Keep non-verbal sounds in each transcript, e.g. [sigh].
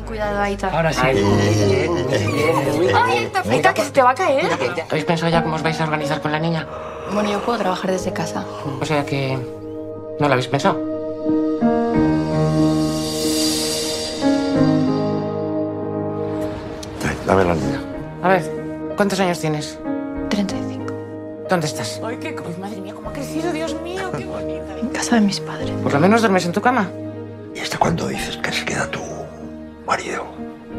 Con cuidado, Aita. Ahora sí. ¡Ay, Aita, Aita, que se te va a caer! ¿Habéis pensado ya cómo os vais a organizar con la niña? Bueno, yo puedo trabajar desde casa. O sea que... ¿No lo habéis pensado? Dame la niña. A ver, ¿cuántos años tienes? 35. ¿Dónde estás? Ay, qué... Ay, madre mía, cómo ha crecido, Dios mío, qué bonita. En casa de mis padres. Por lo menos duermes en tu cama. ¿Y hasta cuándo dices que se queda tu marido?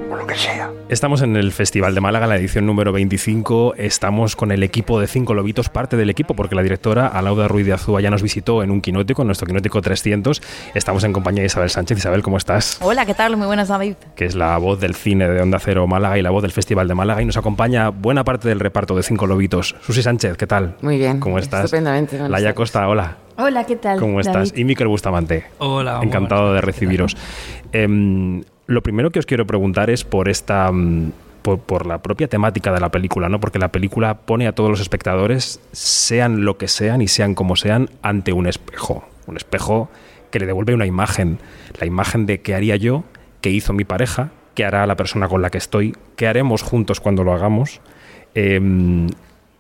O lo que sea. Estamos en el Festival de Málaga, la edición número 25. Estamos con el equipo de Cinco Lobitos, parte del equipo, porque la directora Alauda Ruiz de Azúa ya nos visitó en un quinótico, en nuestro quinótico 300. Estamos en compañía de Isabel Sánchez. Isabel, ¿cómo estás? Hola, ¿qué tal? Muy buenas, David. Que es la voz del cine de Onda Cero Málaga y la voz del Festival de Málaga. Y nos acompaña buena parte del reparto de Cinco Lobitos. Susi Sánchez, ¿qué tal? Muy bien. ¿Cómo estás? Estupendamente. Laia. Costa, hola. Hola, ¿qué tal? ¿Cómo estás? David? Y Miquel Bustamante. Hola. Encantado buenas de recibiros. [laughs] Lo primero que os quiero preguntar es por esta. mm, Por, por la propia temática de la película, ¿no? Porque la película pone a todos los espectadores, sean lo que sean y sean como sean, ante un espejo. Un espejo que le devuelve una imagen. La imagen de qué haría yo, qué hizo mi pareja, qué hará la persona con la que estoy, qué haremos juntos cuando lo hagamos. Em,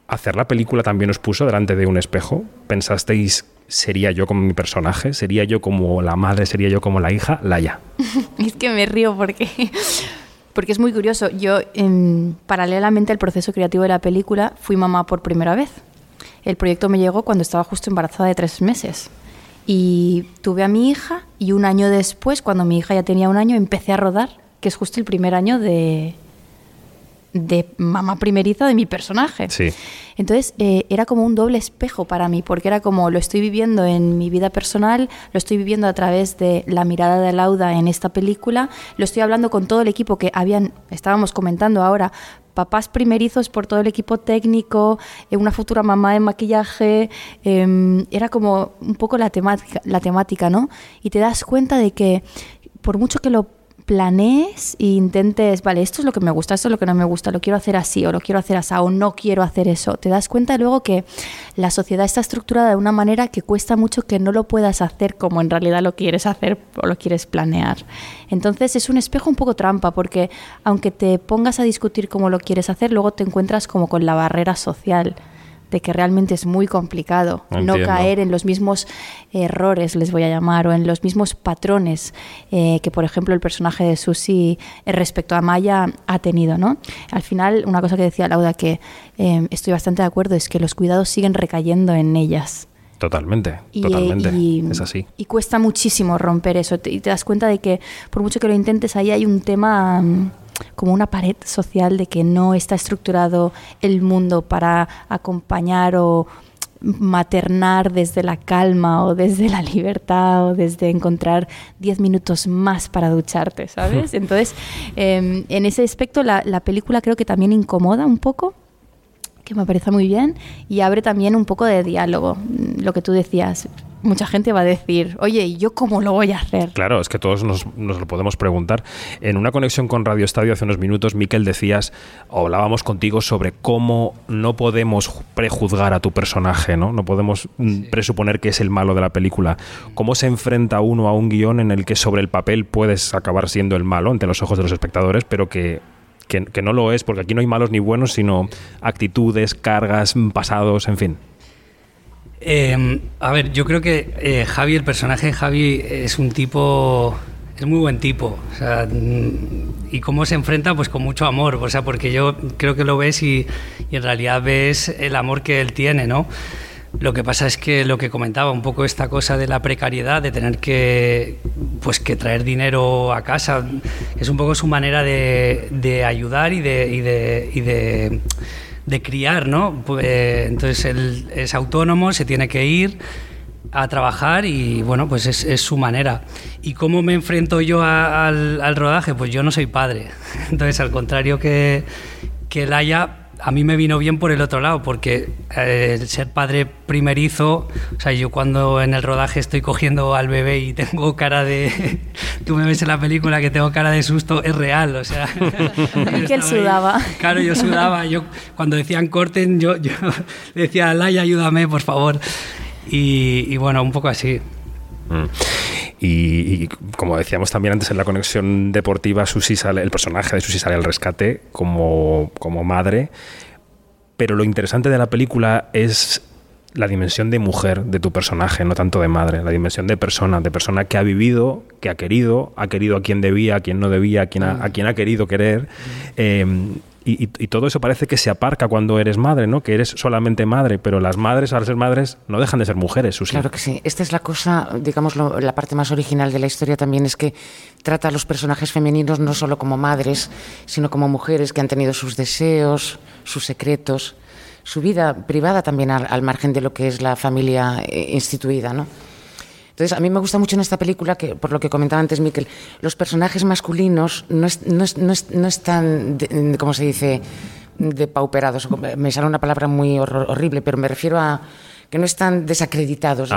hacer la película también os puso delante de un espejo. ¿Pensasteis, sería yo como mi personaje? ¿Sería yo como la madre? ¿Sería yo como la hija? Laia. [laughs] Es que me río porque, [laughs] porque es muy curioso. Yo, em, paralelamente al proceso creativo de la película, fui mamá por primera vez. El proyecto me llegó cuando estaba justo embarazada de tres meses. Y tuve a mi hija y un año después, cuando mi hija ya tenía un año, empecé a rodar, que es justo el primer año de, de mamá primeriza de mi personaje. Sí. Entonces eh, era como un doble espejo para mí, porque era como lo estoy viviendo en mi vida personal, lo estoy viviendo a través de la mirada de Lauda en esta película, lo estoy hablando con todo el equipo que habían, estábamos comentando ahora, papás primerizos por todo el equipo técnico, eh, una futura mamá de maquillaje, eh, era como un poco la temática, la temática, ¿no? Y te das cuenta de que por mucho que lo planees e intentes, vale, esto es lo que me gusta, esto es lo que no me gusta, lo quiero hacer así o lo quiero hacer así o no quiero hacer eso. Te das cuenta luego que la sociedad está estructurada de una manera que cuesta mucho que no lo puedas hacer como en realidad lo quieres hacer o lo quieres planear. Entonces es un espejo un poco trampa porque aunque te pongas a discutir cómo lo quieres hacer, luego te encuentras como con la barrera social de que realmente es muy complicado no caer en los mismos errores, les voy a llamar, o en los mismos patrones eh, que, por ejemplo, el personaje de Susi eh, respecto a Maya ha tenido, ¿no? Al final, una cosa que decía Lauda que eh, estoy bastante de acuerdo es que los cuidados siguen recayendo en ellas. Totalmente, Y, totalmente. eh, y- es así. Y cuesta muchísimo romper eso. Y te das cuenta de que, por mucho que lo intentes, ahí hay un tema mm, como una pared social de que no está estructurado el mundo para acompañar o maternar desde la calma o desde la libertad o desde encontrar 10 minutos más para ducharte, ¿sabes? [laughs] Entonces, eh, en ese aspecto la, la película creo que también incomoda un poco que me parece muy bien y abre también un poco de diálogo. Mm, Lo que tú decías, mucha gente va a decir, oye, ¿y yo cómo lo voy a hacer? Claro, es que todos nos, nos lo podemos preguntar. En una conexión con Radio Estadio hace unos minutos, Miquel, decías, o hablábamos contigo sobre cómo no podemos ju- prejuzgar a tu personaje, ¿no? No podemos mm, presuponer que es el malo de la película. ¿Cómo se enfrenta uno a un guion en el que sobre el papel puedes acabar siendo el malo ante los ojos de los espectadores, pero que, que, que no lo es, porque aquí no hay malos ni buenos, sino actitudes, cargas, pasados, en fin. Eh, a ver, yo creo que eh, Javi, el personaje de Javi, es un tipo. Es muy buen tipo. O sea, mm, y cómo se enfrenta, pues con mucho amor. O sea, porque yo creo que lo ves y, y en realidad ves el amor que él tiene, ¿no? Lo que pasa es que lo que comentaba, un poco esta cosa de la precariedad, de tener que, pues, que traer dinero a casa, es un poco su manera de, de ayudar y de, y de, y de, de criar, ¿no? Pues, eh, entonces él es autónomo, se tiene que ir a trabajar y bueno, pues es, su manera. ¿Y cómo me enfrento yo al rodaje? Pues yo no soy padre. [laughs] Entonces, al contrario que, que Laia, a mí me vino bien por el otro lado, porque eh, el ser padre primerizo, o sea, yo cuando en el rodaje estoy cogiendo al bebé y tengo cara de... [laughs] Tú me ves en la película que tengo cara de susto, es real, o sea... [laughs] yo Que él ahí. sudaba. Claro, yo sudaba. Yo, cuando decían corten, yo, yo [laughs] decía, Laia, ayúdame, por favor. Y, y bueno, un poco así. Mm. Y, como decíamos también antes en la conexión deportiva, Susi sale, el personaje de Susi sale al rescate como, como madre. Pero lo interesante de la película es la dimensión de mujer de tu personaje, no tanto de madre, la dimensión de persona, de persona que ha vivido, que ha querido, ha querido a quien debía, a quien no debía, a quien ha, a quien ha querido querer. Eh, y, todo eso parece que se aparca cuando eres madre, ¿no? Que eres solamente madre, pero las madres, al ser madres, no dejan de ser mujeres, Susi. Claro que sí. Esta es la cosa, digamos, la parte más original de la historia también es que trata a los personajes femeninos no solo como madres, sino como mujeres que han tenido sus deseos, sus secretos, su vida privada también al, margen de lo que es la familia eh, instituida, ¿no? Entonces, a mí me gusta mucho en esta película, que por lo que comentaba antes Miquel, los personajes masculinos no, no, están, ¿cómo se dice?, depauperados. Me sale una palabra muy horrible, pero me refiero a que no están desacreditados.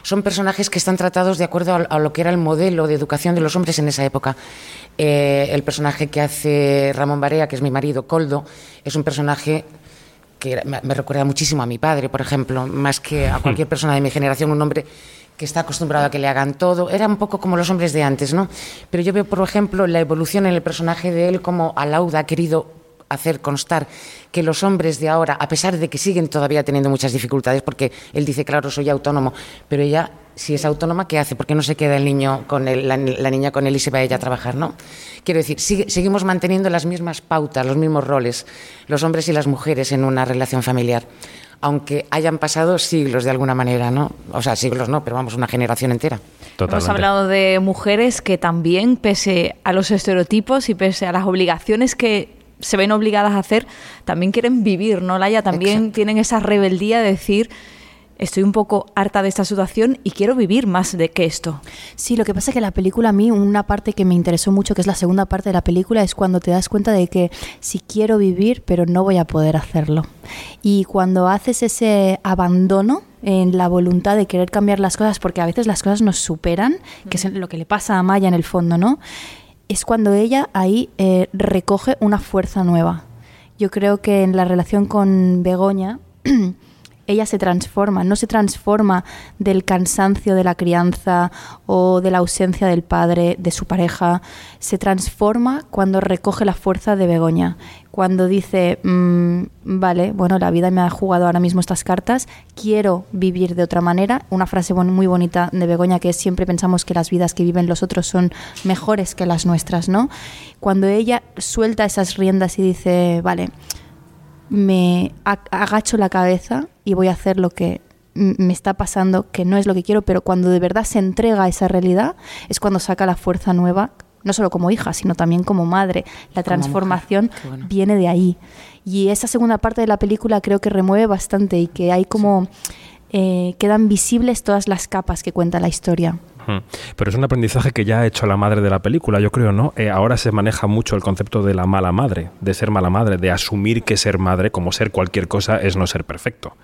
Son personajes que están tratados de acuerdo a, lo que era el modelo de educación de los hombres en esa época. Eh, el personaje que hace Ramón Barea, que es mi marido, Coldo, es un personaje que me recuerda muchísimo a mi padre, por ejemplo, más que a [laughs] cualquier persona de mi generación, un hombre que está acostumbrado a que le hagan todo. Era un poco como los hombres de antes, ¿no? Pero yo veo, por ejemplo, la evolución en el personaje de él, como Alauda ha querido hacer constar que los hombres de ahora, a pesar de que siguen todavía teniendo muchas dificultades, porque él dice, claro, soy autónomo, pero ella, si es autónoma, ¿qué hace? ¿Por qué no se queda el niño con la, niña con él y se va ella a trabajar, no? Quiero decir, seguimos manteniendo las mismas pautas, los mismos roles, los hombres y las mujeres en una relación familiar aunque hayan pasado siglos de alguna manera, ¿no? O sea, siglos no, pero vamos, una generación entera. Hemos hablado de mujeres que también, pese a los estereotipos y pese a las obligaciones que se ven obligadas a hacer, también quieren vivir, ¿no, Laia? También tienen esa rebeldía de decir estoy un poco harta de esta situación y quiero vivir más de que esto. Sí, lo que pasa es que la película a mí, una parte que me interesó mucho, que es la segunda parte de la película, es cuando te das cuenta de que sí quiero vivir, pero no voy a poder hacerlo. Y cuando haces ese abandono en la voluntad de querer cambiar las cosas, porque a veces las cosas nos superan, que es lo que le pasa a Maya en el fondo, ¿no? Es cuando ella ahí eh, recoge una fuerza nueva. Yo creo que en la relación con Begoña [clears throat] ella se transforma, no se transforma del cansancio de la crianza o de la ausencia del padre, de su pareja, se transforma cuando recoge la fuerza de Begoña, cuando dice, mm, vale, bueno, la vida me ha jugado ahora mismo estas cartas, quiero vivir de otra manera, una frase muy bonita de Begoña que es siempre pensamos que las vidas que viven los otros son mejores que las nuestras, ¿no? Cuando ella suelta esas riendas y dice, vale, me agacho la cabeza y voy a hacer lo que me está pasando, que no es lo que quiero, pero cuando de verdad se entrega a esa realidad es cuando saca la fuerza nueva, no solo como hija, sino también como madre. La transformación viene de ahí. Y esa segunda parte de la película creo que remueve bastante y que hay como... Eh, quedan visibles todas las capas que cuenta la historia. Pero es un aprendizaje que ya ha hecho la madre de la película, yo creo, ¿no? Eh, ahora se maneja mucho el concepto de la mala madre, de ser mala madre, de asumir que ser madre, como ser cualquier cosa, es no ser perfecto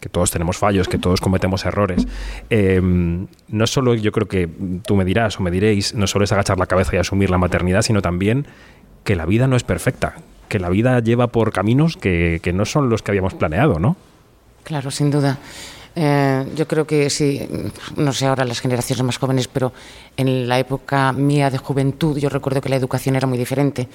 que todos tenemos fallos, que todos cometemos errores. Em, no solo, yo creo que tú me dirás o me diréis, no solo es agachar la cabeza y asumir la maternidad, sino también que la vida no es perfecta, que la vida lleva por caminos que, que no son los que habíamos planeado, ¿no? Claro, sin duda. Eh, yo creo que sí, no sé ahora las generaciones más jóvenes, pero en la época mía de juventud yo recuerdo que la educación era muy diferente.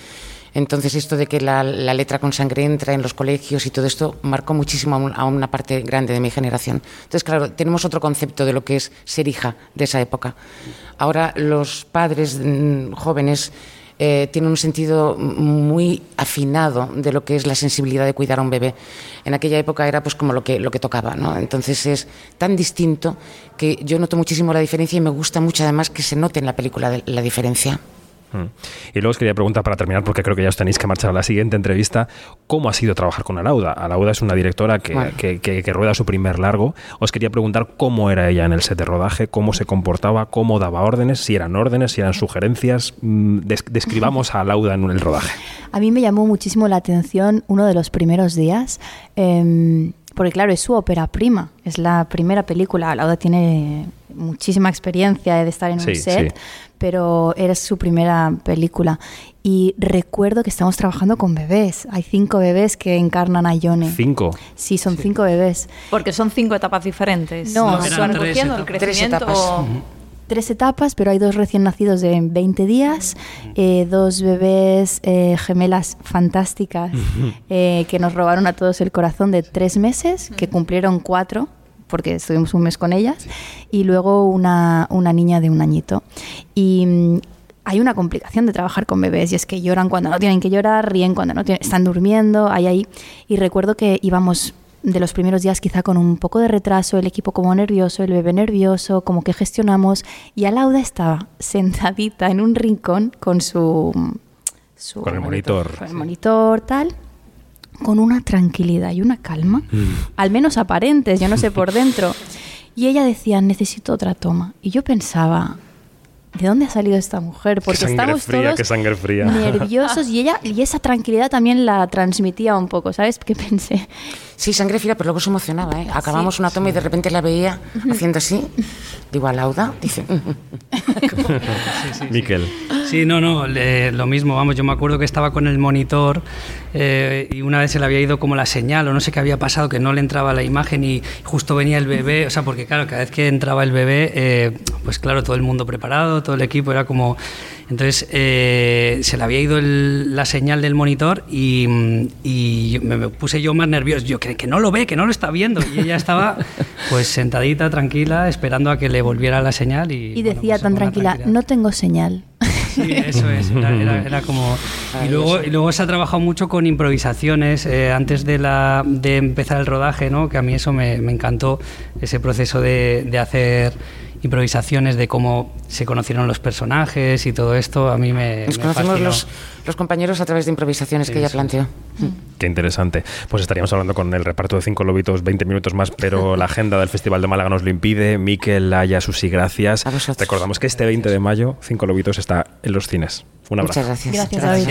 Entonces esto de que la, letra con sangre entra en los colegios y todo esto marcó muchísimo a, una parte grande de mi generación. Entonces, claro, tenemos otro concepto de lo que es ser hija de esa época. Ahora los padres mm, jóvenes eh, tiene un sentido muy afinado de lo que es la sensibilidad de cuidar a un bebé. En aquella época era pues como lo que, lo que tocaba, ¿no? Entonces es tan distinto que yo noto muchísimo la diferencia y me gusta mucho además que se note en la película la diferencia. Mm. Y luego os quería preguntar para terminar, porque creo que ya os tenéis que marchar a la siguiente entrevista, ¿cómo ha sido trabajar con Alauda? Alauda es una directora que, que, rueda su primer largo. Os quería preguntar cómo era ella en el set de rodaje, cómo se comportaba, cómo daba órdenes, si eran órdenes, si eran sugerencias. Mm, describamos a Alauda en el rodaje. A mí me llamó muchísimo la atención uno de los primeros días. Em, porque claro, es su ópera prima, es la primera película. Lauda tiene muchísima experiencia de estar en un set, pero era su primera película. Y recuerdo que estamos trabajando con bebés. Hay cinco bebés que encarnan a Yone. ¿Cinco? Sí, son cinco bebés. Porque son cinco etapas diferentes. No, son recogiendo el crecimiento. tres etapas, pero hay dos recién nacidos de 20 días, eh, dos bebés eh, gemelas fantásticas eh, que nos robaron a todos el corazón de tres meses, que cumplieron cuatro porque estuvimos un mes con ellas, y luego una, una niña de un añito. Y mm, hay una complicación de trabajar con bebés y es que lloran cuando no tienen que llorar, ríen cuando no tienen, están durmiendo, hay ahí. Y recuerdo que íbamos de los primeros días quizá con un poco de retraso, el equipo como nervioso, el bebé nervioso, como que gestionamos y Alauda estaba [laughs] sentadita en un rincón con su... su Con el monitor. Con el monitor, tal con una tranquilidad y una calma, al menos aparentes, yo no sé por [laughs] dentro. Y ella decía, necesito otra toma. Y yo pensaba, ¿de dónde ha salido esta mujer? Porque estamos fría, todos qué sangre fría. [laughs] nerviosos y ella y esa tranquilidad también la transmitía un poco, ¿sabes? ¿Qué pensé? Sí, sangre fría, pero luego se emocionaba, ¿eh? Acabamos una toma y de repente la veía haciendo así. Digo, a Lauda, dice... Miquel. Sí, no, no, le- lo mismo, vamos, yo me acuerdo que estaba con el monitor eh, y una vez se le había ido como la señal o no sé qué había pasado, que no le entraba la imagen y justo venía el bebé, o sea, porque claro, cada vez que entraba el bebé, eh, pues claro, todo el mundo preparado, todo el equipo era como... Entonces eh, se le había ido el- la señal del monitor y, y me, me puse yo más nervioso, yo que, que no lo ve, que no lo está viendo y ella estaba [laughs] pues sentadita, tranquila, esperando a que le volviera la señal y... Y bueno, decía pues, tan tranquila, tranquilidad. no tengo señal. Sí, eso es, era, [laughs] era- era como... Y luego, y luego se ha trabajado mucho con improvisaciones eh, antes de, la, de empezar el rodaje, ¿no? que a mí eso me, me encantó, ese proceso de, de hacer improvisaciones, de cómo se conocieron los personajes y todo esto, a mí me... Nos me los, los compañeros a través de improvisaciones que ella planteó. Qué interesante. Pues estaríamos hablando con el reparto de Cinco Lobitos 20 minutos más, pero [laughs] la agenda del Festival de Málaga nos lo impide. Miquel, Laia, Susi, gracias. A vosotros. Recordamos que este 20 de mayo Cinco Lobitos está en los cines. Un abrazo. Muchas gracias. Gracias. Gracias.